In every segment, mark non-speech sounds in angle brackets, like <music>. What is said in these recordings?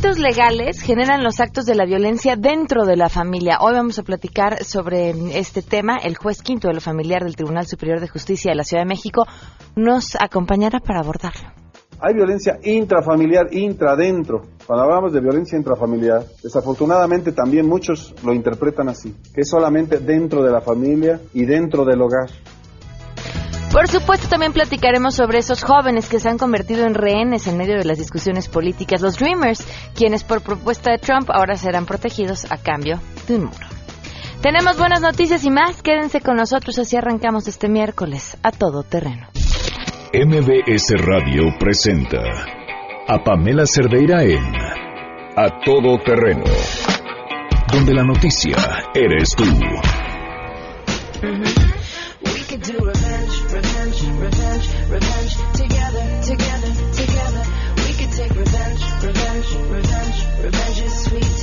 conflictos legales generan los actos de la violencia dentro de la familia. Hoy vamos a platicar sobre este tema. El juez quinto de lo familiar del Tribunal Superior de Justicia de la Ciudad de México nos acompañará para abordarlo. Hay violencia intrafamiliar, intradentro. Cuando hablamos de violencia intrafamiliar, desafortunadamente también muchos lo interpretan así, que es solamente dentro de la familia y dentro del hogar. Por supuesto, también platicaremos sobre esos jóvenes que se han convertido en rehenes en medio de las discusiones políticas, los Dreamers, quienes por propuesta de Trump ahora serán protegidos a cambio de un muro. Tenemos buenas noticias y más, quédense con nosotros, así arrancamos este miércoles a todo terreno. MBS Radio presenta a Pamela Cerdeira en A Todo Terreno, donde la noticia eres tú. revenge, revenge. Together, together, together. We could take revenge, revenge, revenge. Revenge is sweet.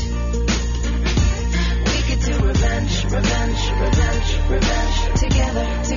We could do revenge, revenge, revenge.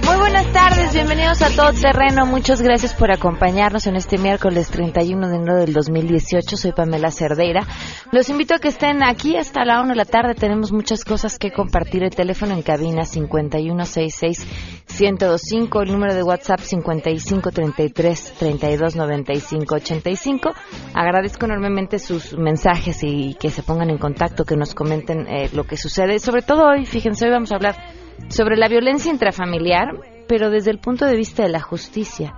Muy buenas tardes, bienvenidos a Todo Terreno. Muchas gracias por acompañarnos en este miércoles 31 de enero del 2018. Soy Pamela Cerdeira. Los invito a que estén aquí hasta la 1 de la tarde. Tenemos muchas cosas que compartir. El teléfono en cabina 5166-1025. El número de WhatsApp 5533-329585. Agradezco enormemente sus mensajes y que se pongan en contacto, que nos comenten eh, lo que sucede. Sobre todo hoy, fíjense, hoy vamos a hablar sobre la violencia intrafamiliar, pero desde el punto de vista de la justicia.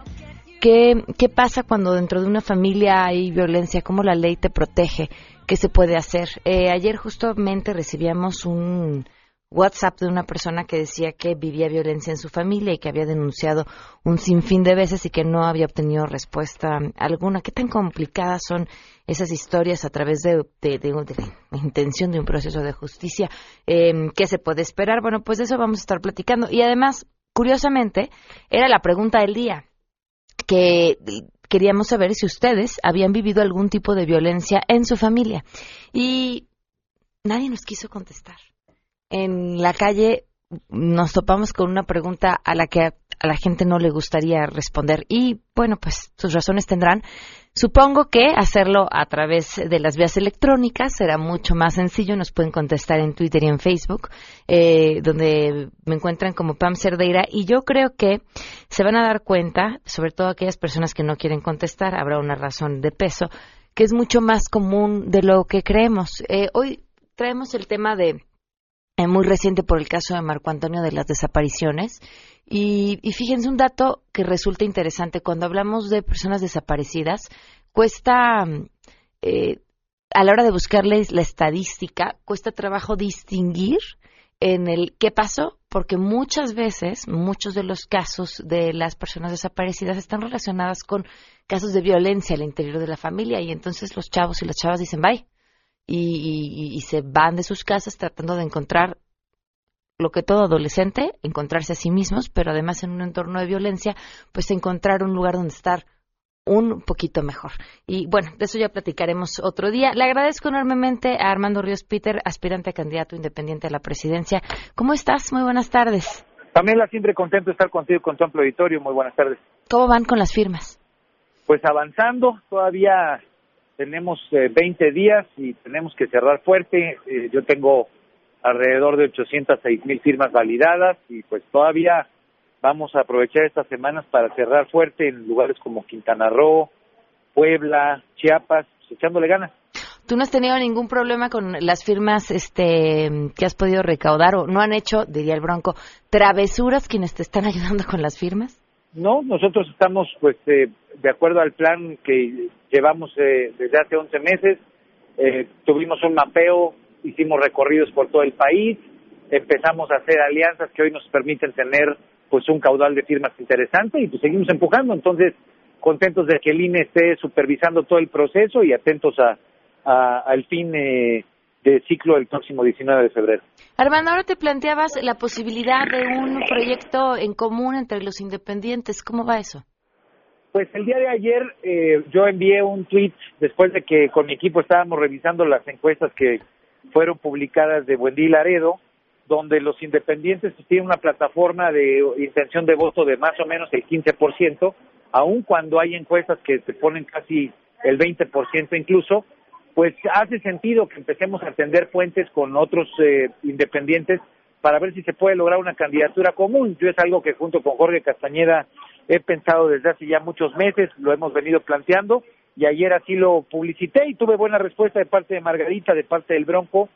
¿Qué, ¿Qué pasa cuando dentro de una familia hay violencia? ¿Cómo la ley te protege? ¿Qué se puede hacer? Eh, ayer justamente recibíamos un WhatsApp de una persona que decía que vivía violencia en su familia y que había denunciado un sinfín de veces y que no había obtenido respuesta alguna. ¿Qué tan complicadas son esas historias a través de, la intención de un proceso de justicia? Eh, ¿Qué se puede esperar? Bueno, pues de eso vamos a estar platicando. Y además, curiosamente, era la pregunta del día que queríamos saber si ustedes habían vivido algún tipo de violencia en su familia. Y nadie nos quiso contestar en la calle nos topamos con una pregunta a la que a la gente no le gustaría responder y bueno, pues sus razones tendrán. Supongo que hacerlo a través de las vías electrónicas será mucho más sencillo. Nos pueden contestar en Twitter y en Facebook, eh, donde me encuentran como Pam Cerdeira. Y yo creo que se van a dar cuenta, sobre todo aquellas personas que no quieren contestar, habrá una razón de peso, que es mucho más común de lo que creemos. Eh, hoy traemos el tema de eh, muy reciente por el caso de Marco Antonio de las desapariciones. Y, fíjense un dato que resulta interesante. Cuando hablamos de personas desaparecidas, cuesta, eh, a la hora de buscarles la estadística, cuesta trabajo distinguir en el qué pasó, porque muchas veces, muchos de los casos de las personas desaparecidas están relacionadas con casos de violencia al interior de la familia y entonces los chavos y las chavas dicen, bye, y, se van de sus casas tratando de encontrar lo que todo adolescente, encontrarse a sí mismos, pero además en un entorno de violencia, pues encontrar un lugar donde estar un poquito mejor. Y bueno, de eso ya platicaremos otro día. Le agradezco enormemente a Armando Ríos Peter, aspirante a candidato independiente a la presidencia. ¿Cómo estás? Muy buenas tardes. Pamela, siempre contento de estar contigo con tu amplio auditorio. Muy buenas tardes. ¿Cómo van con las firmas? Pues avanzando, todavía tenemos 20 eh, días y tenemos que cerrar fuerte. Eh, yo tengo alrededor de 806 mil firmas validadas y pues todavía vamos a aprovechar estas semanas para cerrar fuerte en lugares como Quintana Roo, Puebla, Chiapas, pues, echándole ganas. ¿Tú no has tenido ningún problema con las firmas este, que has podido recaudar o no han hecho, diría el Bronco, travesuras quienes te están <laughs> ayudando con las firmas? No, nosotros estamos pues eh, de acuerdo al plan que llevamos eh, desde hace 11 meses. Eh, tuvimos un mapeo, hicimos recorridos por todo el país, empezamos a hacer alianzas que hoy nos permiten tener pues un caudal de firmas interesante y pues seguimos empujando. Entonces, contentos de que el INE esté supervisando todo el proceso y atentos a, al fin eh, de ciclo el próximo 19 de febrero. Armando, ahora te planteabas la posibilidad de un proyecto en común entre los independientes. ¿Cómo va eso? Pues el día de ayer eh, yo envié un tweet después de que con mi equipo estábamos revisando las encuestas que fueron publicadas de Buendí Laredo, donde los independientes tienen una plataforma de intención de voto de más o menos el 15%, aun cuando hay encuestas que te ponen casi el 20% incluso, pues hace sentido que empecemos a tender puentes con otros eh, independientes para ver si se puede lograr una candidatura común. Yo es algo que junto con Jorge Castañeda he pensado desde hace ya muchos meses, lo hemos venido planteando y ayer así lo publicité y tuve buena respuesta de parte de Margarita, de parte del Bronco,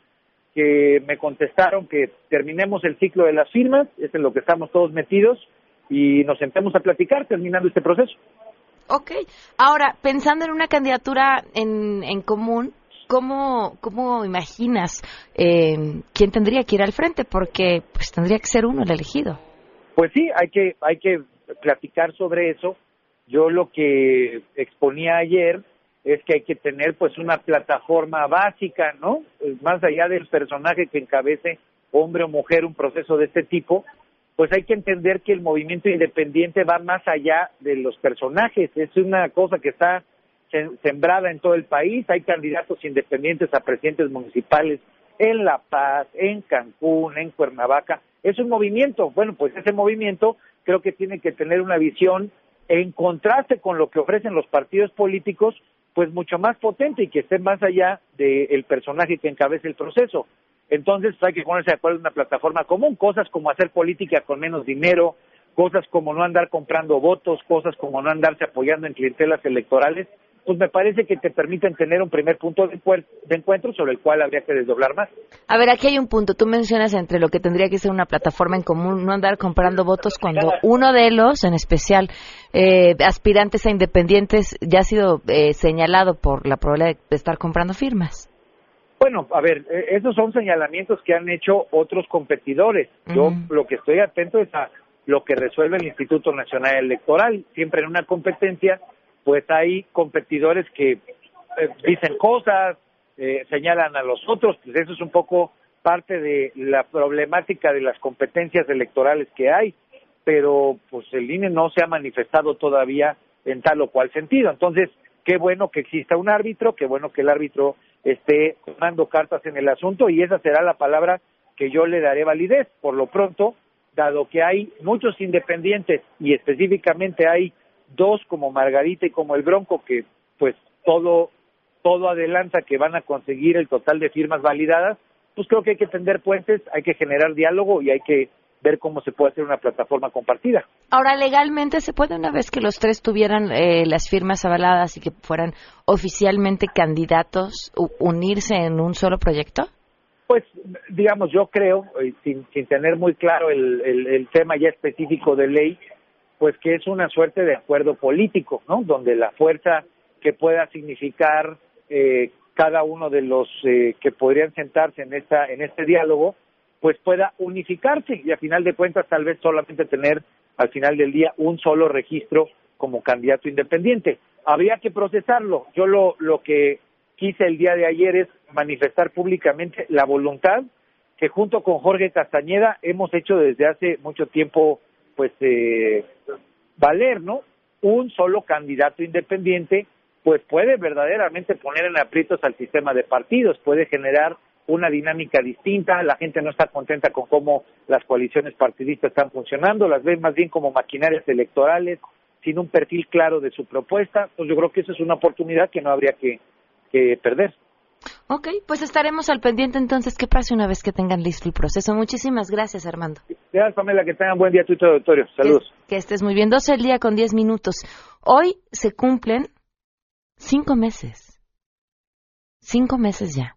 que me contestaron que terminemos el ciclo de las firmas, es en lo que estamos todos metidos, y nos sentemos a platicar terminando este proceso. Ok, ahora, pensando en una candidatura en, en común, ¿cómo, cómo imaginas eh, quién tendría que ir al frente? Porque pues tendría que ser uno el elegido. Pues sí, hay que, hay que platicar sobre eso. Yo lo que exponía ayer es que hay que tener pues una plataforma básica, ¿no? Más allá del personaje que encabece hombre o mujer un proceso de este tipo, pues hay que entender que el movimiento independiente va más allá de los personajes, es una cosa que está sembrada en todo el país, hay candidatos independientes a presidentes municipales en La Paz, en Cancún, en Cuernavaca, es un movimiento, bueno, pues ese movimiento creo que tiene que tener una visión en contraste con lo que ofrecen los partidos políticos, pues mucho más potente y que esté más allá del personaje que encabece el proceso. Entonces hay que ponerse de acuerdo en una plataforma común, cosas como hacer política con menos dinero, cosas como no andar comprando votos, cosas como no andarse apoyando en clientelas electorales, pues me parece que te permiten tener un primer punto de, encuentro sobre el cual habría que desdoblar más. A ver, aquí hay un punto. Tú mencionas entre lo que tendría que ser una plataforma en común, no andar comprando votos cuando uno de los, en especial eh, aspirantes a independientes, ya ha sido eh, señalado por la probabilidad de estar comprando firmas. Bueno, a ver, e, esos son señalamientos que han hecho otros competidores. Yo lo que estoy atento es a lo que resuelve el Instituto Nacional Electoral. Siempre en una competencia pues hay competidores que eh, dicen cosas, eh, señalan a los otros, pues eso es un poco parte de la problemática de las competencias electorales que hay, pero pues el INE no se ha manifestado todavía en tal o cual sentido. Entonces, qué bueno que exista un árbitro, qué bueno que el árbitro esté tomando cartas en el asunto y esa será la palabra que yo le daré validez. Por lo pronto, dado que hay muchos independientes y específicamente hay dos como Margarita y como el Bronco, que pues todo, todo adelanta que van a conseguir el total de firmas validadas, pues creo que hay que tender puentes, hay que generar diálogo y hay que ver cómo se puede hacer una plataforma compartida. Ahora, legalmente se puede, una vez que los tres tuvieran eh, las firmas avaladas y que fueran oficialmente candidatos, unirse en un solo proyecto? Pues, digamos, yo creo, eh, sin, sin tener muy claro el, el tema ya específico de ley, pues que es una suerte de acuerdo político, ¿no? Donde la fuerza que pueda significar eh, cada uno de los eh, que podrían sentarse en esta en este diálogo, pues pueda unificarse y a final de cuentas tal vez solamente tener al final del día un solo registro como candidato independiente. Habría que procesarlo. Yo lo lo que quise el día de ayer es manifestar públicamente la voluntad que junto con Jorge Castañeda hemos hecho desde hace mucho tiempo pues eh, valer, ¿no? Un solo candidato independiente, pues puede verdaderamente poner en aprietos al sistema de partidos, puede generar una dinámica distinta, la gente no está contenta con cómo las coaliciones partidistas están funcionando, las ven más bien como maquinarias electorales, sin un perfil claro de su propuesta, pues yo creo que eso es una oportunidad que no habría que, que perder. Ok, pues estaremos al pendiente entonces. ¿Qué pase una vez que tengan listo el proceso? Muchísimas gracias, Armando. Gracias, Pamela. Que tengan buen día tú y todo auditorio. Saludos. Que, estés muy bien. 12 el día con 10 minutos. Hoy se cumplen cinco meses. Cinco meses ya.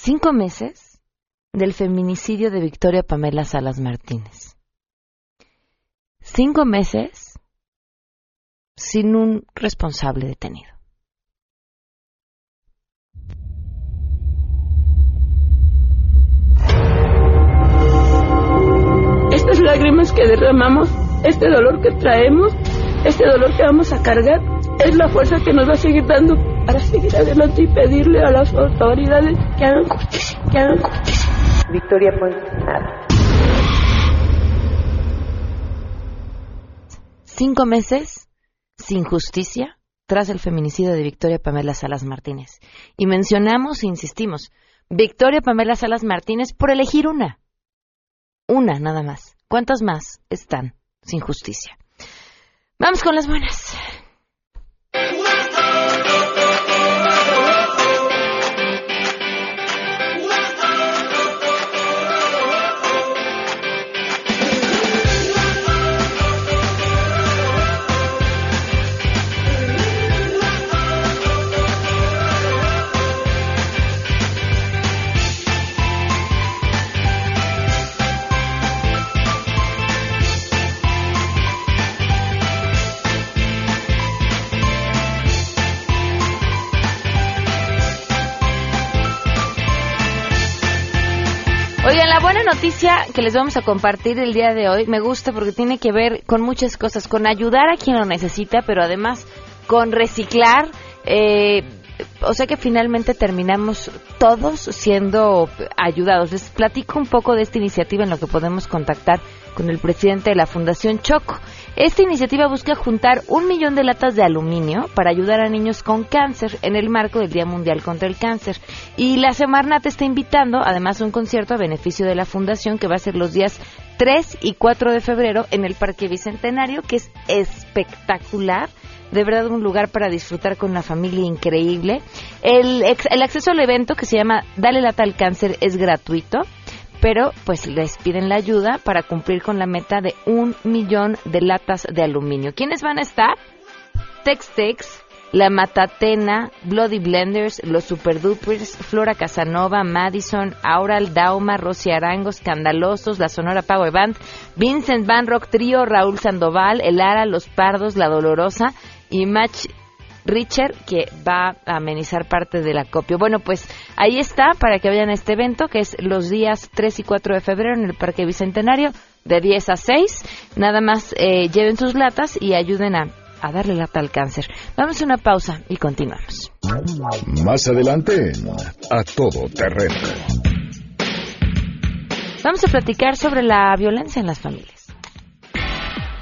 Cinco meses del feminicidio de Victoria Pamela Salas Martínez. Cinco meses sin un responsable detenido. estas lágrimas que derramamos, este dolor que traemos, este dolor que vamos a cargar, es la fuerza que nos va a seguir dando para seguir adelante y pedirle a las autoridades que hagan justicia, que hagan justicia. Victoria pues nada. Cinco meses sin justicia tras el feminicidio de Victoria Pamela Salas Martínez. Y mencionamos e insistimos, Victoria Pamela Salas Martínez por elegir una. Una nada más. ¿Cuántas más están sin justicia? Vamos con las buenas. Buena noticia que les vamos a compartir el día de hoy me gusta porque tiene que ver con muchas cosas, con ayudar a quien lo necesita, pero además con reciclar. Eh, o sea que finalmente terminamos todos siendo ayudados. Les platico un poco de esta iniciativa en lo que podemos contactar con el presidente de la Fundación Choco. Esta iniciativa busca juntar un millón de latas de aluminio para ayudar a niños con cáncer en el marco del Día Mundial contra el Cáncer. Y la Semarnat está invitando además un concierto a beneficio de la Fundación que va a ser los días 3 y 4 de febrero en el Parque Bicentenario, que es espectacular de verdad un lugar para disfrutar con la familia increíble. El, el acceso al evento que se llama Dale lata al cáncer es gratuito, pero pues les piden la ayuda para cumplir con la meta de un millón de latas de aluminio. ¿Quiénes van a estar? Tex-Tex, La Matatena, Bloody Blenders, Los Super Dupers, Flora Casanova, Madison, Aural Dauma, Rosy Arango, Escandalosos, La Sonora Power Band, Vincent Van Rock Trio, Raúl Sandoval, El Ara, Los Pardos, La Dolorosa y Match Richard, que va a amenizar parte del acopio. Bueno, pues ahí está para que vayan a este evento, que es los días 3 y 4 de febrero en el Parque Bicentenario, de 10 a 6. Nada más eh, lleven sus latas y ayuden a, a darle lata al cáncer. Vamos a una pausa y continuamos. Más adelante, a todo terreno. Vamos a platicar sobre la violencia en las familias.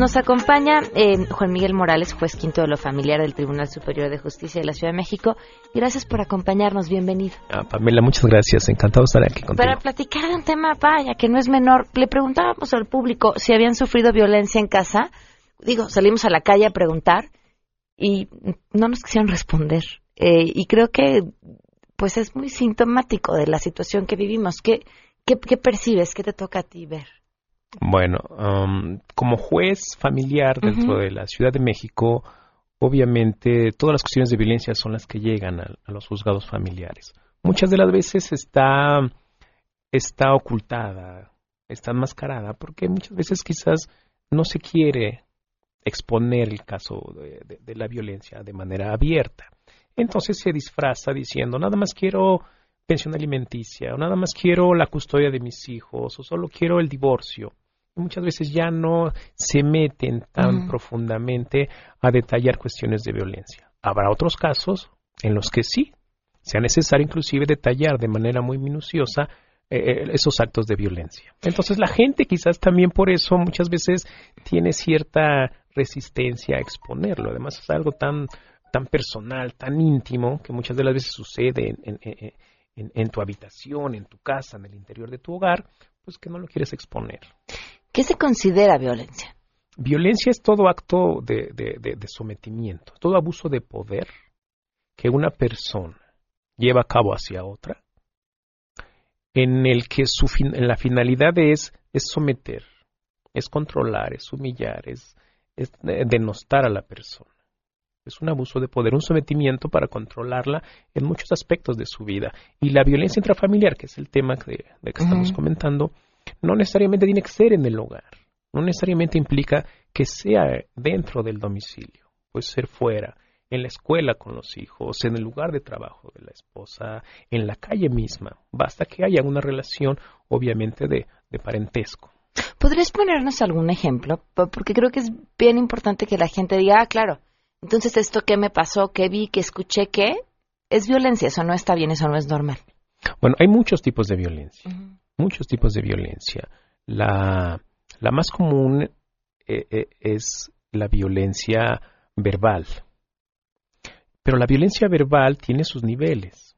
Nos acompaña eh, Juan Miguel Morales, juez quinto de lo familiar del Tribunal Superior de Justicia de la Ciudad de México. Gracias por acompañarnos, bienvenido. Ah, Pamela, muchas gracias, encantado de estar aquí contigo. Para platicar de un tema, vaya, que no es menor, le preguntábamos al público si habían sufrido violencia en casa. Digo, salimos a la calle a preguntar y no nos quisieron responder. Eh, y creo que pues es muy sintomático de la situación que vivimos. ¿Qué, qué, percibes? ¿Qué te toca a ti ver? Bueno, um, como juez familiar dentro de la Ciudad de México, obviamente todas las cuestiones de violencia son las que llegan a, los juzgados familiares. Muchas de las veces está, está ocultada, está enmascarada, porque muchas veces quizás no se quiere exponer el caso de la violencia de manera abierta. Entonces se disfraza diciendo, nada más quiero pensión alimenticia, o nada más quiero la custodia de mis hijos, o solo quiero el divorcio. Muchas veces ya no se meten tan profundamente a detallar cuestiones de violencia. Habrá otros casos en los que sí, sea necesario inclusive detallar de manera muy minuciosa eh, eh, esos actos de violencia. Entonces la gente quizás también por eso muchas veces tiene cierta resistencia a exponerlo. Además es algo tan tan personal, tan íntimo, que muchas de las veces sucede en, tu habitación, en tu casa, en el interior de tu hogar, pues que no lo quieres exponer. ¿Qué se considera violencia? Violencia es todo acto de, sometimiento, todo abuso de poder que una persona lleva a cabo hacia otra, en el que su en la finalidad es, es someter, es controlar, es humillar, es denostar a la persona. Es un abuso de poder, un sometimiento para controlarla en muchos aspectos de su vida. Y la violencia intrafamiliar, que es el tema de, que estamos comentando, no necesariamente tiene que ser en el hogar. No necesariamente implica que sea dentro del domicilio. Puede ser fuera, en la escuela con los hijos, en el lugar de trabajo de la esposa, en la calle misma. Basta que haya una relación, obviamente, de, de parentesco. ¿Podrías ponernos algún ejemplo? Porque creo que es bien importante que la gente diga, ah, claro, entonces, esto que me pasó, que vi, que escuché, que es violencia, eso no está bien, eso no es normal. Bueno, hay muchos tipos de violencia, muchos tipos de violencia. La, la más común eh, eh, es la violencia verbal, pero la violencia verbal tiene sus niveles.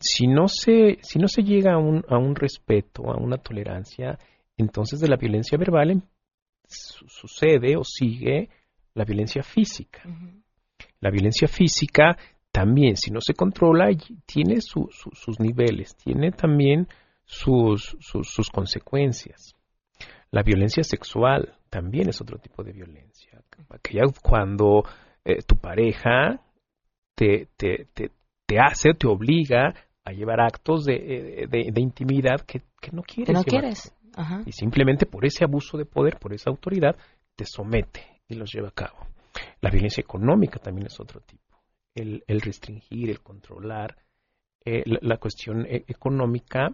Si no se, si no se llega a un, a un respeto, a una tolerancia, entonces de la violencia verbal sucede o sigue la violencia física. La violencia física también, si no se controla, tiene sus niveles, tiene también sus, sus, consecuencias. La violencia sexual también es otro tipo de violencia. Aquella cuando eh, tu pareja te, te, te, te, hace, te obliga a llevar actos de, de, intimidad que, que, no quieres. no quieres. Y simplemente por ese abuso de poder, por esa autoridad, te somete y los lleva a cabo. La violencia económica también es otro tipo. El, el restringir, el controlar, eh, la, cuestión e, económica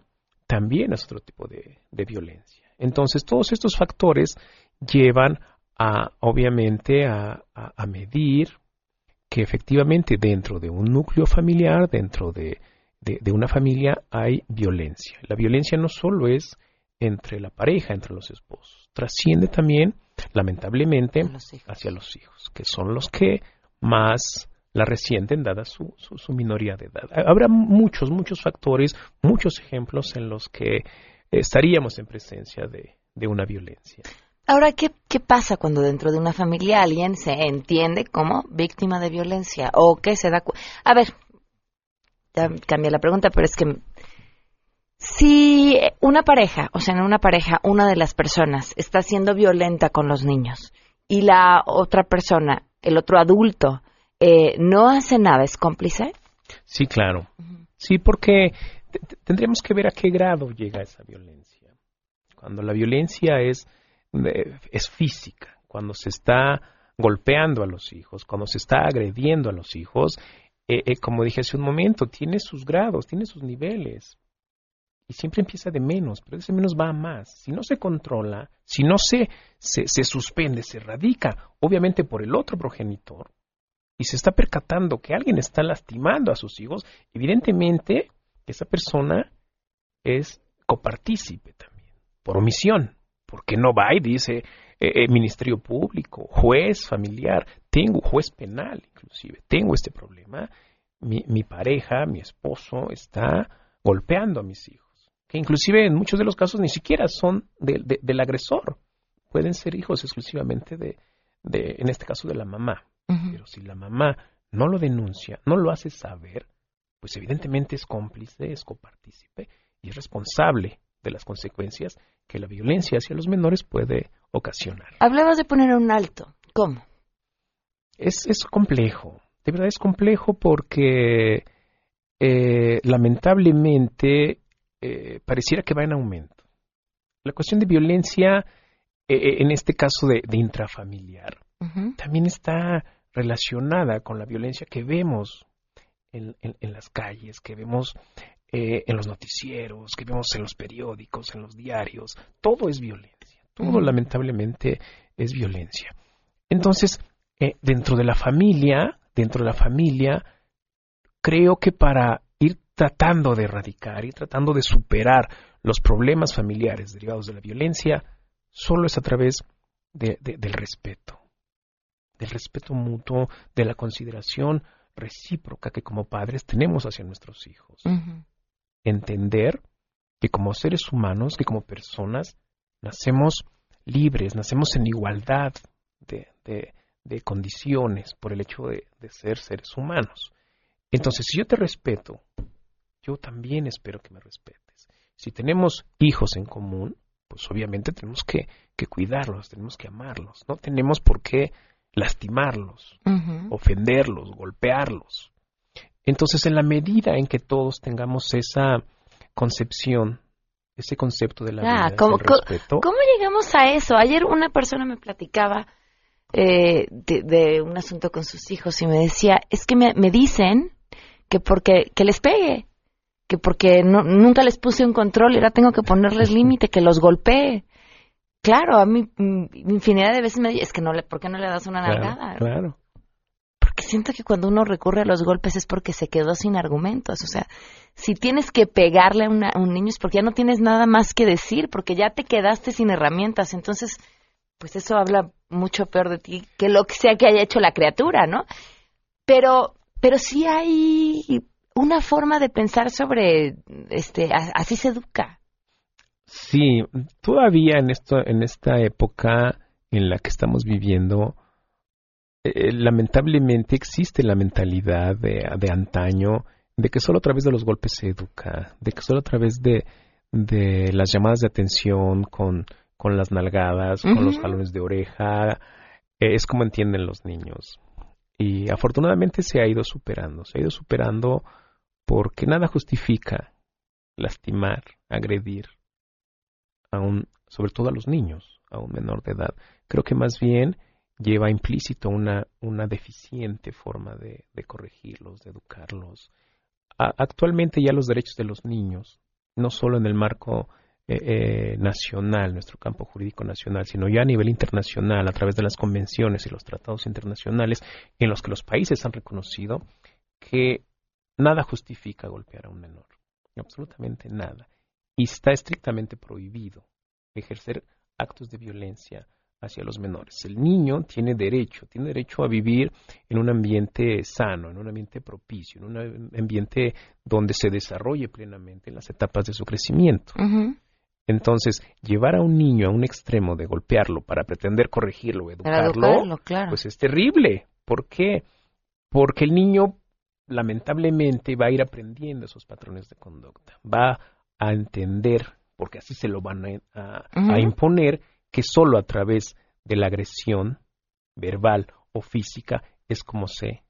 también es otro tipo de, de violencia. Entonces, todos estos factores llevan a, obviamente, a, a, medir que efectivamente dentro de un núcleo familiar, dentro de, de, una familia, hay violencia. La violencia no solo es entre la pareja, entre los esposos, trasciende también, lamentablemente, hacia los hijos, que son los que más la resienten dada su, su, minoría de edad. Habrá muchos, muchos factores, muchos ejemplos en los que estaríamos en presencia de, de una violencia. Ahora, ¿qué, ¿qué pasa cuando dentro de una familia alguien se entiende como víctima de violencia o que se da... A ver, ya cambié la pregunta, pero es que si una pareja, o sea, en una pareja, una de las personas está siendo violenta con los niños y la otra persona, el otro adulto, eh, no hace nada, ¿es cómplice? Sí, claro. Sí, porque tendríamos que ver a qué grado llega esa violencia. Cuando la violencia es, es física, cuando se está golpeando a los hijos, cuando se está agrediendo a los hijos, eh, eh, como dije hace un momento, tiene sus grados, tiene sus niveles. Y siempre empieza de menos, pero ese menos va a más. Si no se controla, si no se, se, se suspende, se radica, obviamente por el otro progenitor, y se está percatando que alguien está lastimando a sus hijos, evidentemente esa persona es copartícipe también, por omisión, porque no va y dice eh, eh, Ministerio Público, juez familiar, tengo juez penal inclusive, tengo este problema, mi, mi pareja, mi esposo está golpeando a mis hijos, que inclusive en muchos de los casos ni siquiera son del agresor, pueden ser hijos exclusivamente de, de, en este caso, de la mamá. Pero si la mamá no lo denuncia, no lo hace saber, pues evidentemente es cómplice, es copartícipe y es responsable de las consecuencias que la violencia hacia los menores puede ocasionar. Hablabas de poner un alto. ¿Cómo? Es, es complejo. De verdad es complejo porque eh, lamentablemente eh, pareciera que va en aumento. La cuestión de violencia, eh, en este caso de, intrafamiliar, también está relacionada con la violencia que vemos en, las calles, que vemos eh, en los noticieros, que vemos en los periódicos, en los diarios. Todo es violencia, todo lamentablemente es violencia. Entonces, eh, dentro de la familia, dentro de la familia, creo que para ir tratando de erradicar, y tratando de superar los problemas familiares derivados de la violencia, solo es a través del respeto, del respeto mutuo, de la consideración recíproca que como padres tenemos hacia nuestros hijos. Entender que como seres humanos, que como personas, nacemos libres, nacemos en igualdad de, de, condiciones por el hecho de, ser seres humanos. Entonces, si yo te respeto, yo también espero que me respetes. Si tenemos hijos en común, pues obviamente tenemos que, que cuidarlos, tenemos que amarlos, no tenemos por qué lastimarlos, ofenderlos, golpearlos. Entonces, en la medida en que todos tengamos esa concepción, ese concepto de la vida, ¿cómo, ¿cómo, llegamos a eso? Ayer una persona me platicaba eh, de, un asunto con sus hijos y me decía, es que me, dicen que porque que les pegue, que porque no, nunca les puse un control y ahora tengo que ponerles <laughs> límite, que los golpee. Claro, a mí mm, infinidad de veces me es que no le, ¿por qué no le das una nalgada? Claro. Porque siento que cuando uno recurre a los golpes es porque se quedó sin argumentos. O sea, si tienes que pegarle a, un niño es porque ya no tienes nada más que decir, porque ya te quedaste sin herramientas. Entonces, pues eso habla mucho peor de ti que lo que sea que haya hecho la criatura, ¿no? Pero, pero sí hay una forma de pensar sobre, este, así se educa. Sí, todavía en, esto, en esta época en la que estamos viviendo, eh, lamentablemente existe la mentalidad de, de, antaño de que solo a través de los golpes se educa, de que solo a través de, de las llamadas de atención con, con las nalgadas, con los jalones de oreja, eh, es como entienden los niños. Y afortunadamente se ha ido superando, se ha ido superando porque nada justifica lastimar, agredir, a un, sobre todo a los niños, a un menor de edad. Creo que más bien lleva implícito una, una deficiente forma de, corregirlos, de educarlos. actualmente ya los derechos de los niños, no solo en el marco eh, eh, nacional, nuestro campo jurídico nacional, sino ya a nivel internacional, a través de las convenciones y los tratados internacionales en los que los países han reconocido que nada justifica golpear a un menor, absolutamente nada. Y está estrictamente prohibido ejercer actos de violencia hacia los menores. El niño tiene derecho, tiene derecho a vivir en un ambiente sano, en un ambiente propicio, en un ambiente donde se desarrolle plenamente en las etapas de su crecimiento. Entonces, llevar a un niño a un extremo de golpearlo para pretender corregirlo educarlo, pues es terrible. ¿Por qué? Porque el niño lamentablemente va a ir aprendiendo esos patrones de conducta, va a entender, porque así se lo van a imponer, que solo a través de la agresión verbal o física es como se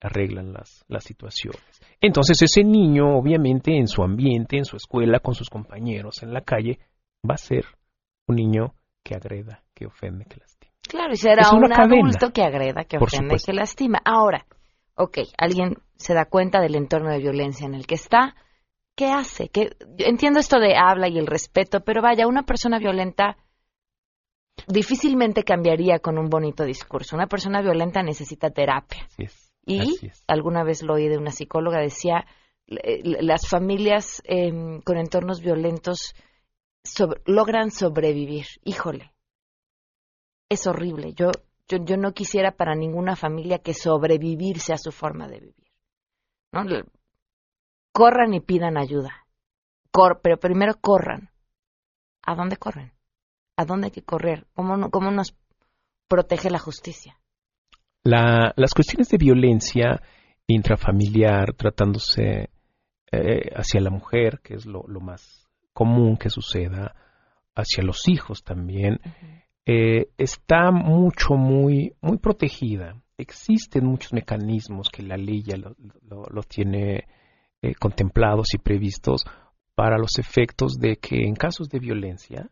arreglan las, las situaciones. Entonces ese niño, obviamente, en su ambiente, en su escuela, con sus compañeros, en la calle, va a ser un niño que agreda, que ofende, que lastima. Claro, y será un adulto que agreda, que ofende, que lastima. Ahora, ok, alguien se da cuenta del entorno de violencia en el que está, ¿qué hace? ¿Qué? Entiendo esto de habla y el respeto, pero vaya, una persona violenta difícilmente cambiaría con un bonito discurso. Una persona violenta necesita terapia. y alguna vez lo oí de una psicóloga, decía, las familias em, con entornos violentos logran sobrevivir. Híjole, es horrible. Yo, yo, yo, no quisiera para ninguna familia que sobrevivir sea su forma de vivir. ¿no? Corran y pidan ayuda. pero primero corran. ¿A dónde corren? ¿A dónde hay que correr? ¿Cómo, cómo nos protege la justicia? las cuestiones de violencia intrafamiliar tratándose eh, hacia la mujer, que es lo, más común que suceda, hacia los hijos también, eh, está mucho, muy, muy protegida. Existen muchos mecanismos que la ley ya lo, tiene eh, contemplados y previstos para los efectos de que en casos de violencia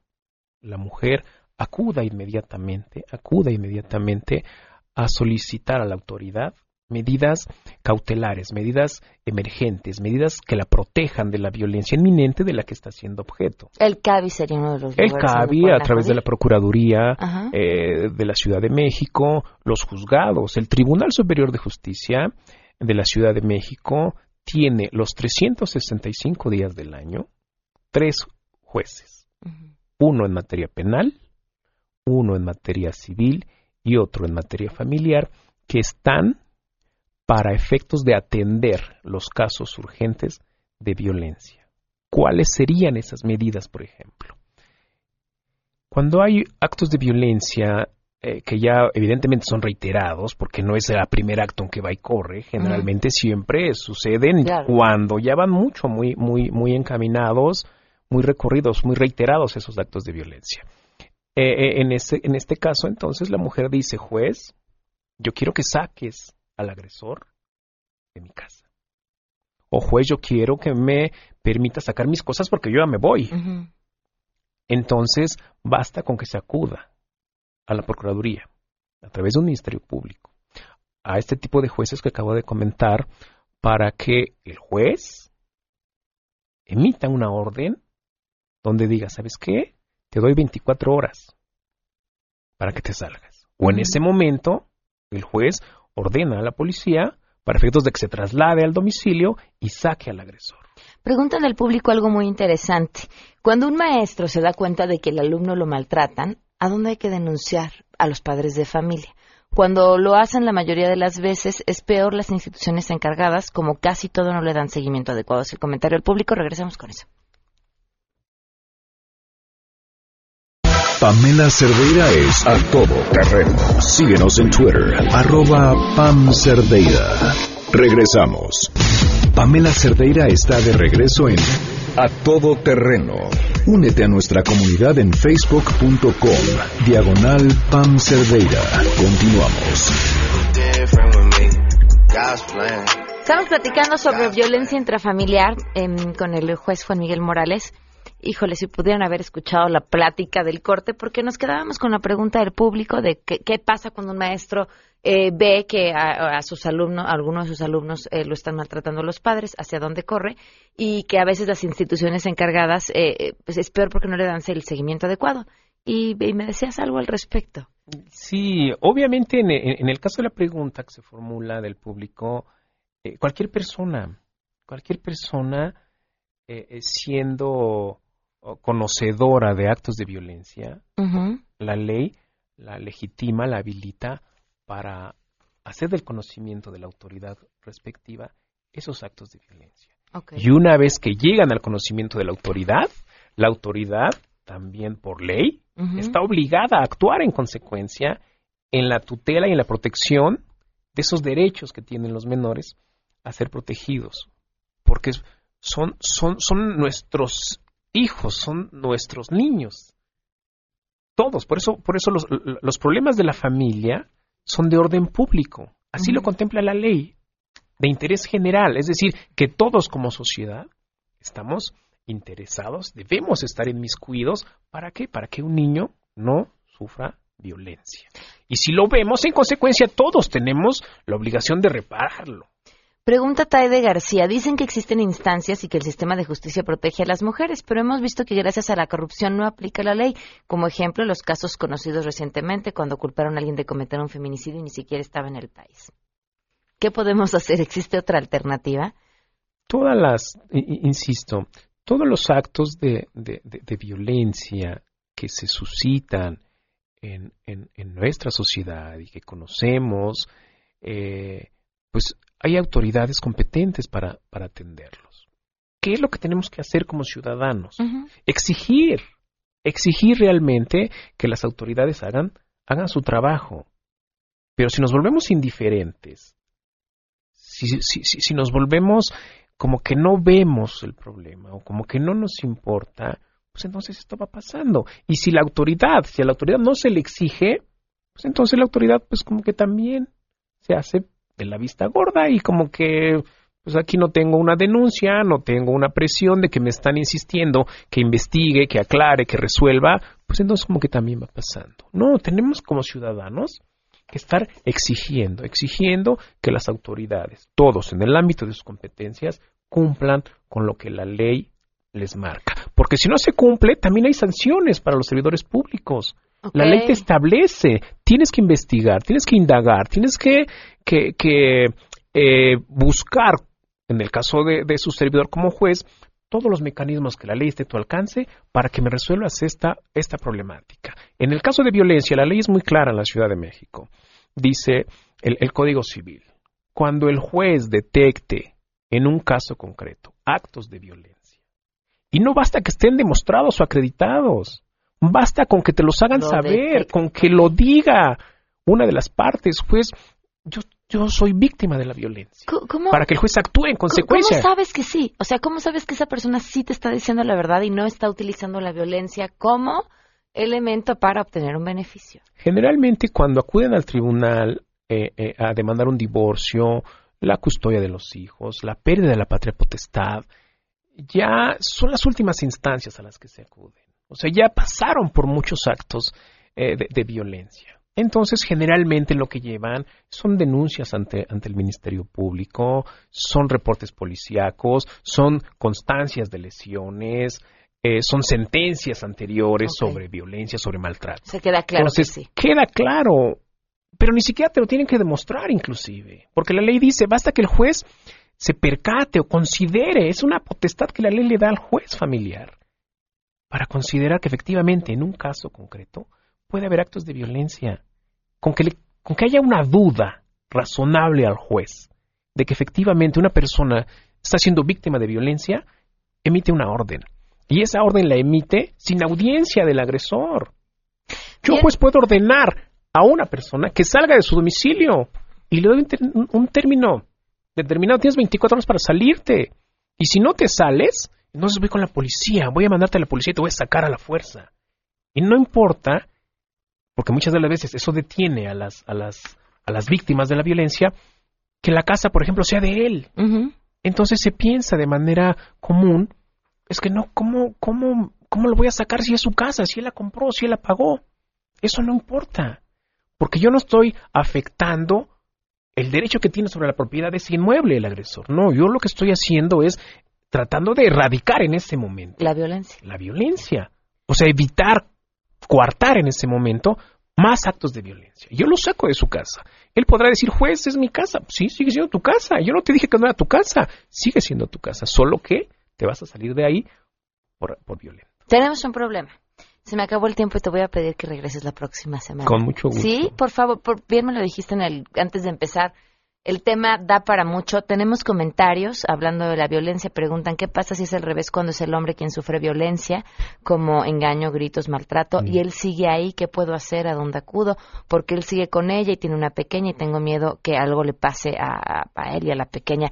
la mujer acuda inmediatamente, acuda inmediatamente a solicitar a la autoridad medidas cautelares, medidas emergentes, medidas que la protejan de la violencia inminente de la que está siendo objeto. El CABI sería uno de los El CABI a través de la Procuraduría eh, de la Ciudad de México, los juzgados, el Tribunal Superior de Justicia de la Ciudad de México tiene los 365 días del año tres jueces uno en materia penal, uno en materia civil y otro en materia familiar, que están para efectos de atender los casos urgentes de violencia. ¿Cuáles serían esas medidas, por ejemplo? Cuando hay actos de violencia eh, que ya evidentemente son reiterados, porque no es el primer acto en que va y corre, generalmente siempre suceden cuando ya van mucho, muy, muy, muy encaminados muy recorridos, muy reiterados esos actos de violencia. Eh, eh, en, este, en este caso, entonces, la mujer dice, juez, yo quiero que saques al agresor de mi casa. O juez, yo quiero que me permita sacar mis cosas porque yo ya me voy. Entonces, basta con que se acuda a la Procuraduría, a través de un Ministerio Público, a este tipo de jueces que acabo de comentar, para que el juez emita una orden donde diga, ¿sabes qué? Te doy 24 horas para que te salgas. O en ese momento, el juez ordena a la policía para efectos de que se traslade al domicilio y saque al agresor. Preguntan al público algo muy interesante. Cuando un maestro se da cuenta de que el alumno lo maltratan, ¿a dónde hay que denunciar? A los padres de familia. Cuando lo hacen la mayoría de las veces, es peor las instituciones encargadas, como casi todo no le dan seguimiento adecuado. Es el comentario del público. Regresamos con eso. Pamela Cerdeira es a todo terreno. Síguenos en Twitter, arroba Pam Cerdeira. Regresamos. Pamela Cerdeira está de regreso en A Todo Terreno. Únete a nuestra comunidad en facebook.com, diagonal Pam Cerdeira. Continuamos. Estamos platicando sobre violencia intrafamiliar em, con el juez Juan Miguel Morales híjole, si pudieran haber escuchado la plática del corte, porque nos quedábamos con la pregunta del público de qué, pasa cuando un maestro eh, ve que a, sus alumnos, a algunos de sus alumnos eh, lo están maltratando los padres, hacia dónde corre, y que a veces las instituciones encargadas, eh, pues es peor porque no le dan el seguimiento adecuado. Y, me decías algo al respecto. Sí, obviamente en, en, el caso de la pregunta que se formula del público, cualquier persona, cualquier persona siendo conocedora de actos de violencia, la ley la legitima, la habilita para hacer del conocimiento de la autoridad respectiva esos actos de violencia. Y una vez que llegan al conocimiento de la autoridad, la autoridad también por ley está obligada a actuar en consecuencia en la tutela y en la protección de esos derechos que tienen los menores a ser protegidos, porque son, son, son nuestros hijos, son nuestros niños. Todos. Por eso, por eso los, los problemas de la familia son de orden público. Así lo contempla la ley, de interés general. Es decir, que todos como sociedad estamos interesados, debemos estar inmiscuidos. ¿Para qué? Para que un niño no sufra violencia. Y si lo vemos, en consecuencia, todos tenemos la obligación de repararlo. Pregunta Taide García. Dicen que existen instancias y que el sistema de justicia protege a las mujeres, pero hemos visto que gracias a la corrupción no aplica la ley. Como ejemplo, los casos conocidos recientemente cuando culparon a alguien de cometer un feminicidio y ni siquiera estaba en el país. ¿Qué podemos hacer? ¿Existe otra alternativa? Todas las, insisto, todos los actos de, violencia que se suscitan en, nuestra sociedad y que conocemos, eh, pues hay autoridades competentes para, para atenderlos. ¿Qué es lo que tenemos que hacer como ciudadanos? Exigir, exigir realmente que las autoridades hagan, hagan su trabajo. Pero si nos volvemos indiferentes, si, si, si, nos volvemos como que no vemos el problema o como que no nos importa, pues entonces esto va pasando. Y si la autoridad, si a la autoridad no se le exige, pues entonces la autoridad pues como que también se hace de la vista gorda y como que pues aquí no tengo una denuncia, no tengo una presión de que me están insistiendo que investigue, que aclare, que resuelva, pues entonces como que también va pasando. No, tenemos como ciudadanos que estar exigiendo, exigiendo que las autoridades, todos en el ámbito de sus competencias, cumplan con lo que la ley les marca. Porque si no se cumple, también hay sanciones para los servidores públicos. La ley te establece, tienes que investigar, tienes que indagar, tienes que, que, eh, buscar, en el caso de, su servidor como juez, todos los mecanismos que la ley esté a tu alcance para que me resuelvas esta, esta problemática. En el caso de violencia, la ley es muy clara en la Ciudad de México. Dice el, el Código Civil, cuando el juez detecte en un caso concreto actos de violencia, y no basta que estén demostrados o acreditados, Basta con que te los hagan saber, con que lo diga una de las partes, pues yo, yo soy víctima de la violencia. para que el juez actúe en consecuencia. ¿Cómo sabes que sí? O sea, ¿cómo sabes que esa persona sí te está diciendo la verdad y no está utilizando la violencia como elemento para obtener un beneficio? Generalmente cuando acuden al tribunal eh, eh, a demandar un divorcio, la custodia de los hijos, la pérdida de la patria potestad, ya son las últimas instancias a las que se acuden. O sea, ya pasaron por muchos actos eh, de, violencia. Entonces, generalmente lo que llevan son denuncias ante, ante el Ministerio Público, son reportes policíacos, son constancias de lesiones, eh, son sentencias anteriores sobre violencia, sobre maltrato. Se queda claro. Entonces, queda claro, pero ni siquiera te lo tienen que demostrar inclusive, porque la ley dice, basta que el juez se percate o considere, es una potestad que la ley le da al juez familiar para considerar que efectivamente en un caso concreto puede haber actos de violencia, con que, con que haya una duda razonable al juez de que efectivamente una persona está siendo víctima de violencia, emite una orden. Y esa orden la emite sin audiencia del agresor. Yo pues puedo ordenar a una persona que salga de su domicilio y le doy un, un término determinado. Tienes 24 horas para salirte. Y si no te sales, entonces voy con la policía, voy a mandarte a la policía y te voy a sacar a la fuerza. Y no importa, porque muchas de las veces eso detiene a las, a las, a las víctimas de la violencia, que la casa, por ejemplo, sea de él. Entonces se piensa de manera común, es que no, ¿cómo, cómo, ¿cómo lo voy a sacar si es su casa, si él la compró, si él la pagó? Eso no importa, porque yo no estoy afectando el derecho que tiene sobre la propiedad de ese inmueble el agresor. No, yo lo que estoy haciendo es tratando de erradicar en ese momento. La violencia. La violencia. O sea, evitar coartar en ese momento más actos de violencia. Yo lo saco de su casa. Él podrá decir, juez, es mi casa. Sí, sigue siendo tu casa. Yo no te dije que no era tu casa. Sigue siendo tu casa. Solo que te vas a salir de ahí por, por violento. Tenemos un problema. Se me acabó el tiempo y te voy a pedir que regreses la próxima semana. Con mucho gusto. Sí, por favor, por, bien me lo dijiste en el, antes de empezar. El tema da para mucho. Tenemos comentarios hablando de la violencia. Preguntan qué pasa si es al revés cuando es el hombre quien sufre violencia, como engaño, gritos, maltrato, y él sigue ahí. ¿Qué puedo hacer? ¿A dónde acudo? Porque él sigue con ella y tiene una pequeña y tengo miedo que algo le pase a, a él y a la pequeña.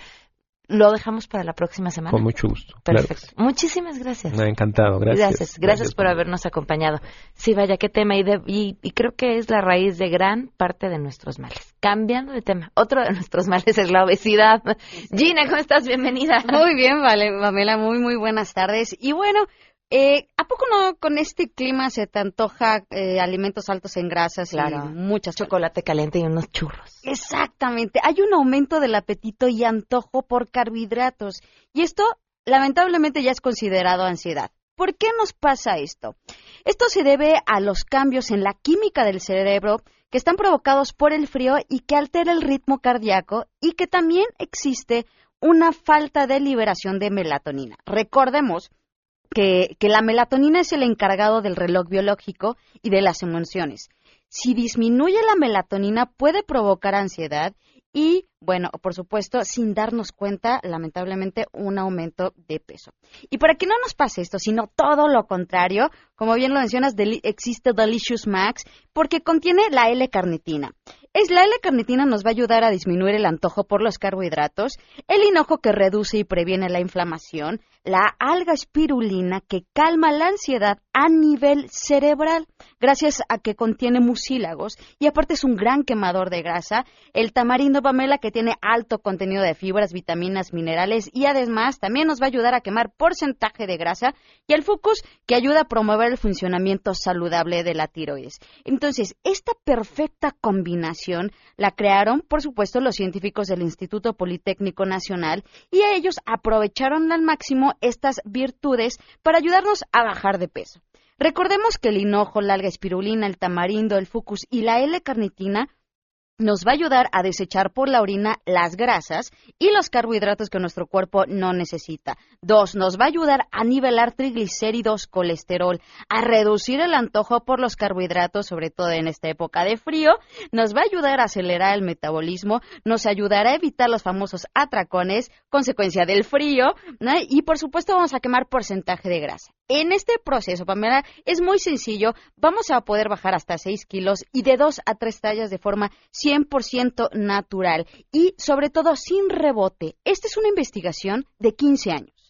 Lo dejamos para la próxima semana. Con mucho gusto. Perfecto. Muchísimas gracias. Me ha encantado, gracias. Gracias, gracias, por habernos acompañado. Sí, vaya, qué tema. Y, de, y, y, creo que es la raíz de gran parte de nuestros males. Cambiando de tema, otro de nuestros <laughs> males es la obesidad. Gina, ¿cómo estás? Bienvenida. Muy bien, vale, Pamela, muy, muy buenas tardes. Y bueno, eh, ¿A poco no con este clima se te antoja eh, alimentos altos en grasas claro. y muchas chocolate caliente y unos churros? Exactamente. Hay un aumento del apetito y antojo por carbohidratos. Y esto, lamentablemente, ya es considerado ansiedad. ¿Por qué nos pasa esto? Esto se debe a los cambios en la química del cerebro que están provocados por el frío y que altera el ritmo cardíaco y que también existe una falta de liberación de melatonina. Recordemos que, que, la melatonina es el encargado del reloj biológico y de las emociones. Si disminuye la melatonina puede provocar ansiedad y, bueno, por supuesto, sin darnos cuenta, lamentablemente, un aumento de peso. Y para que no nos pase esto, sino todo lo contrario, como bien lo mencionas, existe Delicious Max porque contiene la L-carnitina. Es la L-carnitina nos va a ayudar a disminuir el antojo por los carbohidratos, el hinojo que reduce y previene la inflamación, la alga espirulina que calma la ansiedad a nivel cerebral, gracias a que contiene mucílagos y aparte es un gran quemador de grasa, el tamarindo pamela que tiene alto contenido de fibras, vitaminas, minerales y además también nos va a ayudar a quemar porcentaje de grasa y el fucus que ayuda a promover el funcionamiento saludable de la tiroides. Entonces, esta perfecta combinación la crearon, por supuesto, los científicos del Instituto Politécnico Nacional y ellos aprovecharon al máximo estas virtudes para ayudarnos a bajar de peso. Recordemos que el hinojo, la alga espirulina, el tamarindo, el fucus y la L-carnitina nos va a ayudar a desechar por la orina las grasas y los carbohidratos que nuestro cuerpo no necesita. Dos, nos va a ayudar a nivelar triglicéridos, colesterol, a reducir el antojo por los carbohidratos, sobre todo en esta época de frío. Nos va a ayudar a acelerar el metabolismo, nos ayudará a evitar los famosos atracones, consecuencia del frío, y por supuesto vamos a quemar porcentaje de grasa. En este proceso, Pamela, es muy sencillo. Vamos a poder bajar hasta 6 kilos y de 2 a 3 tallas de forma 100% natural y sobre todo sin rebote. Esta es una investigación de 15 años.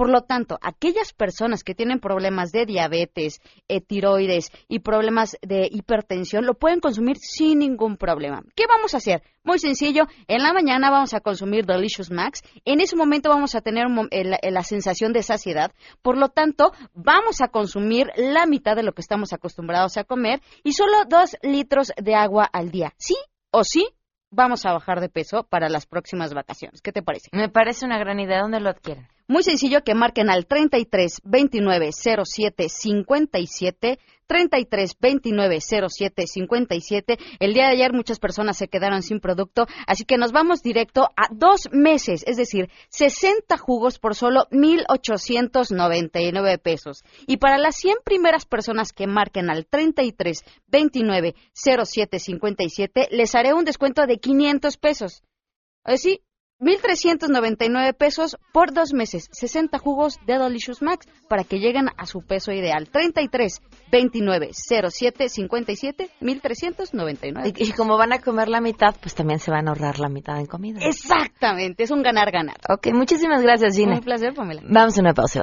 Por lo tanto, aquellas personas que tienen problemas de diabetes, eh, tiroides y problemas de hipertensión lo pueden consumir sin ningún problema. ¿Qué vamos a hacer? Muy sencillo, en la mañana vamos a consumir Delicious Max. En ese momento vamos a tener la sensación de saciedad. Por lo tanto, vamos a consumir la mitad de lo que estamos acostumbrados a comer y solo dos litros de agua al día. ¿Sí o sí? Vamos a bajar de peso para las próximas vacaciones. ¿Qué te parece? Me parece una gran idea. ¿Dónde lo adquieren? Muy sencillo que marquen al 33 29 07 57 33 29 07 57. El día de ayer muchas personas se quedaron sin producto, así que nos vamos directo a dos meses, es decir, 60 jugos por solo 1,899 pesos. Y para las 100 primeras personas que marquen al 33 29 07 57, les haré un descuento de 500 pesos. Así, 1.399 pesos por dos meses, 60 jugos de Delicious Max para que lleguen a su peso ideal. 33 29 07 57 1.399. Y, y como van a comer la mitad, pues también se van a ahorrar la mitad en comida. Exactamente, es un ganar-ganar. Ok, muchísimas gracias, Gina. Un placer, Pamela. Vamos a una pausa y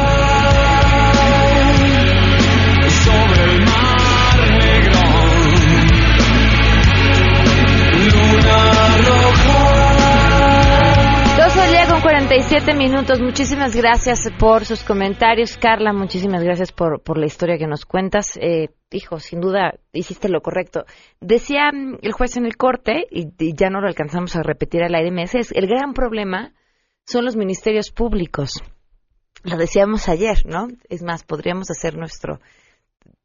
37 minutos. Muchísimas gracias por sus comentarios, Carla. Muchísimas gracias por, la historia que nos cuentas. Eh, hijo, sin duda hiciste lo correcto. Decía mm, el juez en el corte, y, ya no lo alcanzamos a repetir al aire, me es el gran problema son los ministerios públicos. Lo decíamos ayer, ¿no? Es más, podríamos hacer nuestro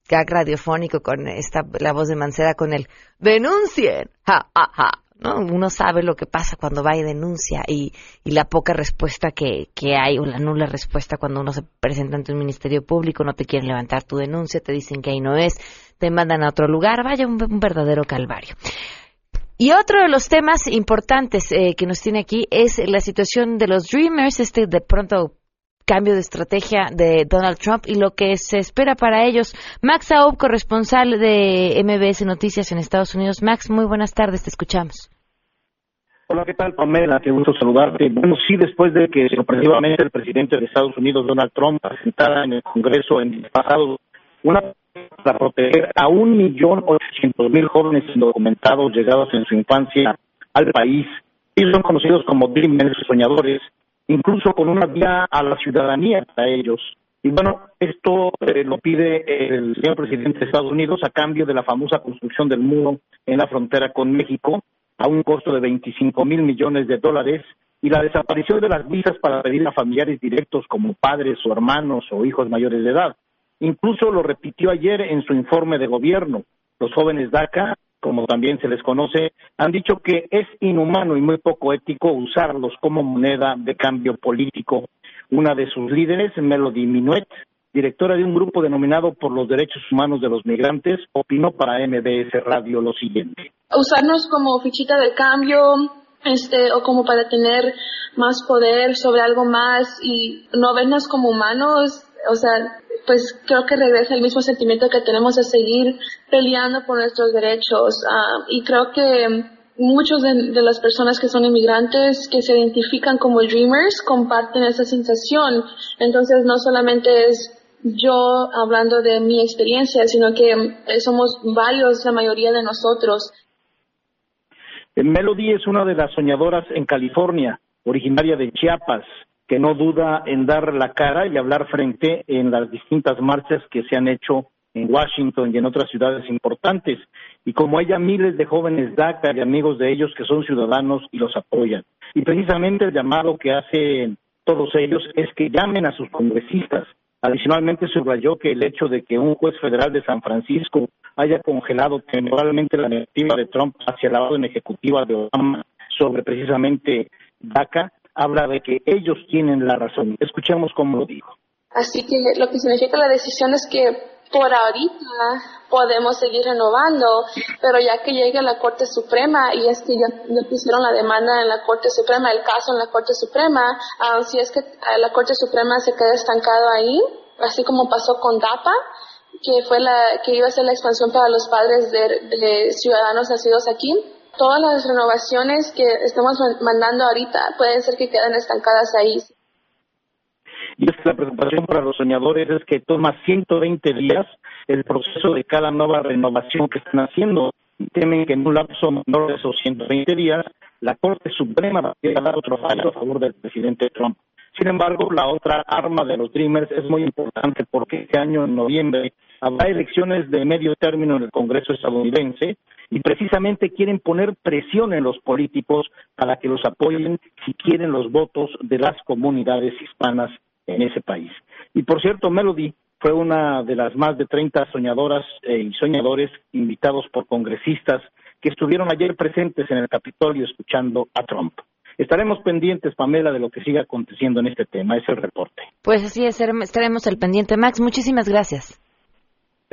gag radiofónico con esta, la voz de Mancera con el denuncien, ja, ja, ja, ¿no? Uno sabe lo que pasa cuando va y denuncia y, la poca respuesta que, que hay o la nula respuesta cuando uno se presenta ante un ministerio público, no te quieren levantar tu denuncia, te dicen que ahí no es, te mandan a otro lugar, vaya un, un verdadero calvario. Y otro de los temas importantes eh, que nos tiene aquí es la situación de los Dreamers, este de pronto cambio de estrategia de Donald Trump y lo que se espera para ellos. Max Aub, corresponsal de MBS Noticias en Estados Unidos. Max, muy buenas tardes, te escuchamos. Hola, ¿qué tal, Pamela? Qué gusto saludarte. Bueno, sí, después de que sorpresivamente el presidente de Estados Unidos, Donald Trump, presentara en el Congreso en el pasado una para proteger a un millón ochocientos mil jóvenes indocumentados llegados en su infancia al país. Ellos son conocidos como Dreamers, soñadores, incluso con una vía a la ciudadanía para ellos. Y bueno, esto eh, lo pide el señor presidente de Estados Unidos a cambio de la famosa construcción del muro en la frontera con México a un costo de 25 mil millones de dólares y la desaparición de las visas para pedir a familiares directos como padres o hermanos o hijos mayores de edad. Incluso lo repitió ayer en su informe de gobierno. Los jóvenes DACA, como también se les conoce, han dicho que es inhumano y muy poco ético usarlos como moneda de cambio político. Una de sus líderes, Melody Minuet, directora de un grupo denominado por los derechos humanos de los migrantes, opinó para MBS Radio lo siguiente. usarnos como fichita de cambio este o como para tener más poder sobre algo más y no vernos como humanos o sea pues creo que regresa el mismo sentimiento que tenemos de seguir peleando por nuestros derechos ah, y creo que muchos de, de las personas que son inmigrantes que se identifican como dreamers comparten esa sensación entonces no solamente es yo hablando de mi experiencia, sino que eh, somos varios, la mayoría de nosotros. Melody es una de las soñadoras en California, originaria de Chiapas, que no duda en dar la cara y hablar frente en las distintas marchas que se han hecho en Washington y en otras ciudades importantes. Y como ella, miles de jóvenes DACA y amigos de ellos que son ciudadanos y los apoyan. Y precisamente el llamado que hacen todos ellos es que llamen a sus congresistas. Adicionalmente subrayó que el hecho de que un juez federal de San Francisco haya congelado temporalmente la negativa de Trump hacia la orden ejecutiva de Obama sobre precisamente DACA habla de que ellos tienen la razón. Escuchemos cómo lo dijo. Así que lo que significa la decisión es que por ahorita podemos seguir renovando, pero ya que llegue a la Corte Suprema, y es que ya, ya pusieron la demanda en la Corte Suprema, el caso en la Corte Suprema, ah, si es que ah, la Corte Suprema se queda estancado ahí, así como pasó con DAPA, que fue la que iba a ser la expansión para los padres de ciudadanos nacidos aquí, todas las renovaciones que estamos man- mandando ahorita pueden ser que queden estancadas ahí. Y es que la preocupación para los soñadores es que toma 120 días el proceso de cada nueva renovación que están haciendo. Temen que en un lapso menor de esos 120 días la Corte Suprema va a dar otro fallo a favor del presidente Trump. Sin embargo, la otra arma de los Dreamers es muy importante porque este año, en noviembre, habrá elecciones de medio término en el Congreso estadounidense y precisamente quieren poner presión en los políticos para que los apoyen si quieren los votos de las comunidades hispanas en ese país. Y por cierto, Melody fue una de las más de 30 soñadoras eh, y soñadores invitados por congresistas que estuvieron ayer presentes en el Capitolio escuchando a Trump. Estaremos pendientes, Pamela, de lo que siga aconteciendo en este tema. Es el reporte. Pues así es, estaremos al pendiente. Max, muchísimas gracias.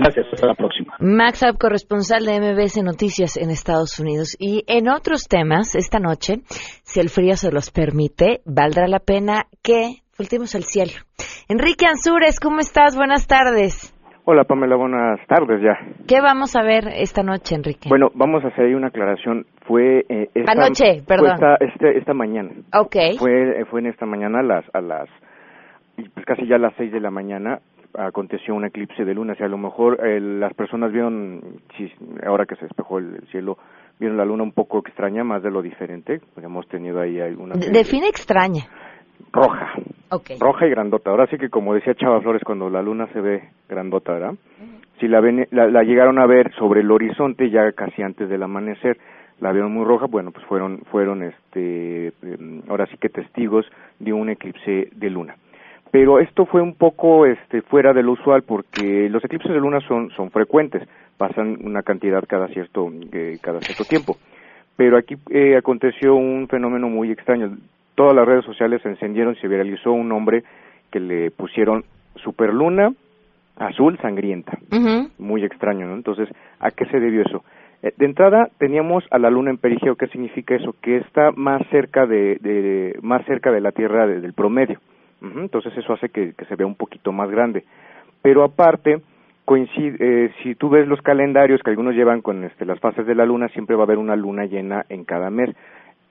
Gracias, hasta la próxima. Max Ab, corresponsal de MBS Noticias en Estados Unidos. Y en otros temas, esta noche, si el frío se los permite, valdrá la pena que volteemos al cielo. Enrique Ansures, ¿cómo estás? Buenas tardes. Hola Pamela, buenas tardes ya. ¿Qué vamos a ver esta noche, Enrique? Bueno, vamos a hacer ahí una aclaración. Fue eh, esta, Anoche, fue perdón. esta, este- esta mañana. Ok. Fue, eh, fue en esta mañana a las, a las pues casi ya a las seis de la mañana aconteció un eclipse de luna. O sea, a lo mejor eh, las personas vieron, ahora que se despejó el, el cielo, vieron la luna un poco extraña, más de lo diferente. Pues hemos tenido ahí algunas De- Define extraña. roja. Ok. roja y grandota. Ahora sí que como decía Chava Flores, cuando la luna se ve grandota, ¿verdad? Si la, ven, la, la llegaron a ver sobre el horizonte ya casi antes del amanecer, la vieron muy roja, bueno, pues fueron, fueron este, em, ahora sí que testigos de un eclipse de luna. Pero esto fue un poco este, fuera de lo usual porque los eclipses de luna son, son frecuentes, pasan una cantidad cada cierto, eh, cada cierto tiempo. Pero aquí eh, aconteció un fenómeno muy extraño. Todas las redes sociales se encendieron, se viralizó un nombre que le pusieron superluna azul sangrienta. Muy extraño, ¿no? Entonces, ¿a qué se debió eso? Eh, De entrada teníamos a la luna en perigeo. ¿Qué significa eso? Que está más cerca de, de- más cerca de la Tierra de- del promedio. Entonces eso hace que, que se vea un poquito más grande. Pero aparte coincide, eh, si tú ves los calendarios que algunos llevan con este, las fases de la luna, siempre va a haber una luna llena en cada mes.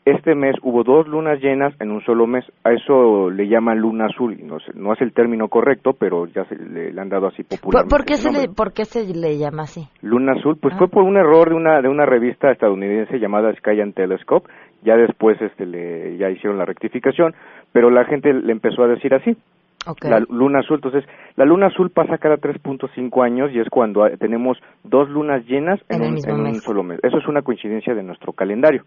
Este mes hubo dos lunas llenas en un solo mes. A eso le llaman luna azul. No, sé, no es el término correcto, pero ya se le, le han dado así ¿Por, popularmente. por qué ese se nombre. le, ¿Por qué se le llama así? Luna Azul, pues Ah. fue por un error de una de una revista estadounidense llamada Sky and Telescope. Ya después este le ya hicieron la rectificación, pero la gente le empezó a decir así. La luna azul, entonces la luna azul pasa cada 3.5 años y es cuando tenemos dos lunas llenas en, un, en un solo mes. Eso es una coincidencia de nuestro calendario.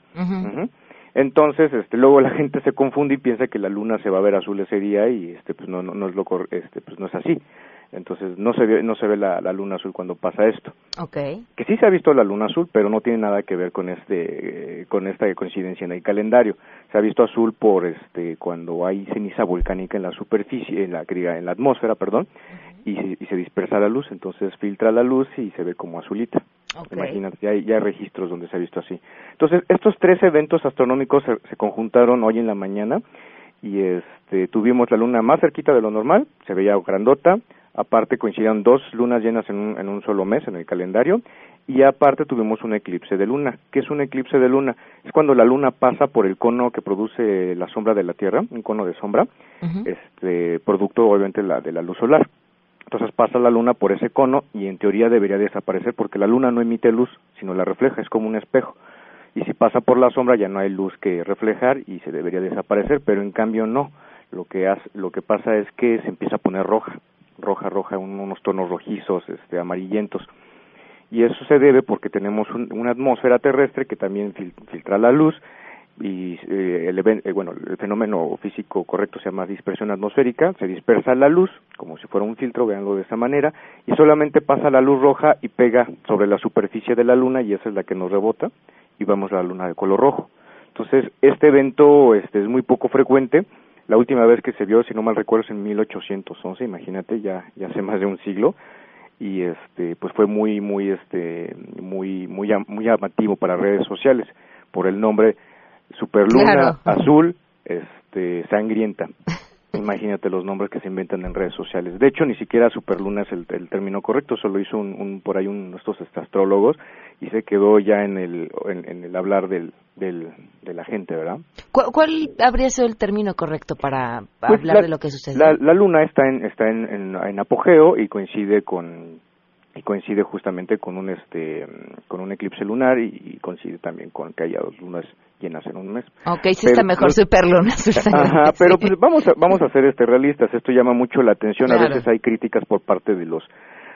Entonces, este, luego la gente se confunde y piensa que la luna se va a ver azul ese día y este, pues no, no, no es lo este, pues no es así. Entonces no se ve, no se ve la, la luna azul cuando pasa esto. Ok. Que sí se ha visto la luna azul, pero no tiene nada que ver con este, eh, con esta coincidencia en el calendario. Se ha visto azul por este, cuando hay ceniza volcánica en la superficie, en la, en la atmósfera, perdón, y, se, y se dispersa la luz, entonces filtra la luz y se ve como azulita. Ok. Imagínate, ya hay, ya hay registros donde se ha visto así. Entonces, estos tres eventos astronómicos se, se conjuntaron hoy en la mañana y este, tuvimos la luna más cerquita de lo normal, se veía grandota, aparte coincidieron dos lunas llenas en un, en un solo mes en el calendario y aparte tuvimos un eclipse de luna. ¿Qué es un eclipse de luna? Es cuando la luna pasa por el cono que produce la sombra de la Tierra, un cono de sombra, este producto obviamente la, de la luz solar. Entonces pasa la luna por ese cono y en teoría debería desaparecer porque la luna no emite luz, sino la refleja, es como un espejo. Y si pasa por la sombra ya no hay luz que reflejar y se debería desaparecer, pero en cambio no. Lo que hace, lo que pasa es que se empieza a poner roja, roja, roja, un- unos tonos rojizos, este, amarillentos. Y eso se debe porque tenemos un- una atmósfera terrestre que también fil- filtra la luz y eh, el, eh, bueno, el fenómeno físico correcto se llama dispersión atmosférica, se dispersa la luz como si fuera un filtro, veanlo de esa manera, y solamente pasa la luz roja y pega sobre la superficie de la luna y esa es la que nos rebota y vemos la luna de color rojo. Entonces, este evento este, es muy poco frecuente. La última vez que se vio, si no mal recuerdo, es en 1811, imagínate, ya, ya hace más de un siglo y este pues fue muy muy este muy muy muy llamativo para redes sociales por el nombre superluna Claro. azul este sangrienta <laughs> imagínate los nombres que se inventan en redes sociales de hecho ni siquiera superluna es el, el término correcto solo hizo un, un- por ahí un estos astrólogos y se quedó ya en el en, en el hablar del, del de la gente verdad ¿Cu- ¿Cuál habría sido el término correcto para Pues hablar la- de lo que sucedió? La, la luna está en está en, en, en apogeo y coincide con y coincide justamente con un este con un eclipse lunar y, y coincide también con que haya dos lunas llenas en un mes. Ok, sí Pero, está mejor pues, superluna. <laughs> Ajá, pero pues vamos a, vamos a ser este realistas. Esto llama mucho la atención. A veces hay críticas por parte de los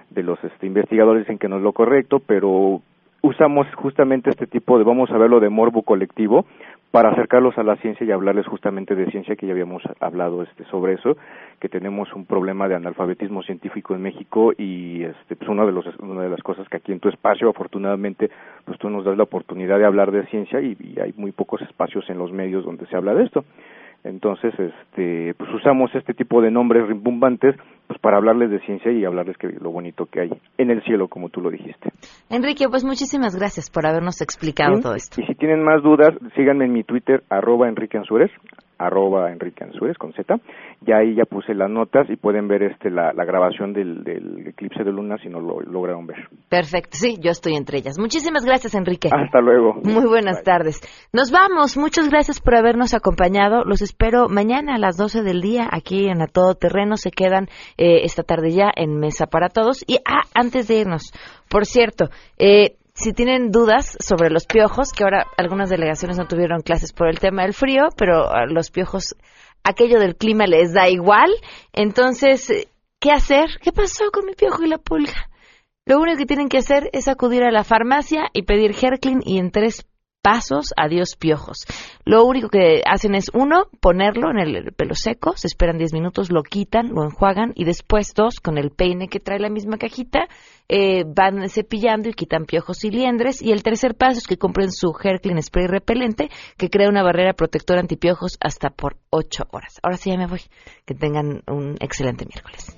de los este, investigadores en que no es lo correcto, pero usamos justamente este tipo de, vamos a verlo de morbo colectivo, para acercarlos a la ciencia y hablarles justamente de ciencia, que ya habíamos hablado este, sobre eso, que tenemos un problema de analfabetismo científico en México y este, pues uno de los, una de las cosas que aquí en tu espacio, afortunadamente, pues tú nos das la oportunidad de hablar de ciencia y hay muy pocos espacios en los medios donde se habla de esto. Entonces, este, pues usamos este tipo de nombres rimbombantes pues para hablarles de ciencia y hablarles que lo bonito que hay en el cielo, como tú lo dijiste. Enrique, pues muchísimas gracias por habernos explicado ¿Sí? todo esto. Y si tienen más dudas, síganme en mi Twitter, arroba Enrique Ansúrez, arroba Enrique Ansúrez, con Z. Ya ahí ya puse las notas y pueden ver este la, la grabación del, del eclipse de luna si no lo lograron ver. Perfecto, sí, yo estoy entre ellas. Muchísimas gracias, Enrique. Hasta luego. Muy buenas tardes. Nos vamos. Muchas gracias por habernos acompañado. Los espero mañana a las 12 del día aquí en A Todo Terreno. Se quedan eh, esta tarde ya en Mesa para Todos. Y ah, antes de irnos, por cierto, eh, si tienen dudas sobre los piojos, que ahora algunas delegaciones no tuvieron clases por el tema del frío, pero a los piojos, aquello del clima les da igual. Entonces, eh, ¿qué hacer? ¿Qué pasó con mi piojo y la pulga? Lo único que tienen que hacer es acudir a la farmacia y pedir Herclin y en tres pasos, adiós piojos. Lo único que hacen es, uno, ponerlo en el pelo seco, se esperan 10 minutos, lo quitan, lo enjuagan y después, dos, con el peine que trae la misma cajita, eh, van cepillando y quitan piojos y liendres. Y el tercer paso es que compren su Herclin Spray repelente que crea una barrera protectora antipiojos hasta por 8 horas. Ahora sí ya me voy. Que tengan un excelente miércoles.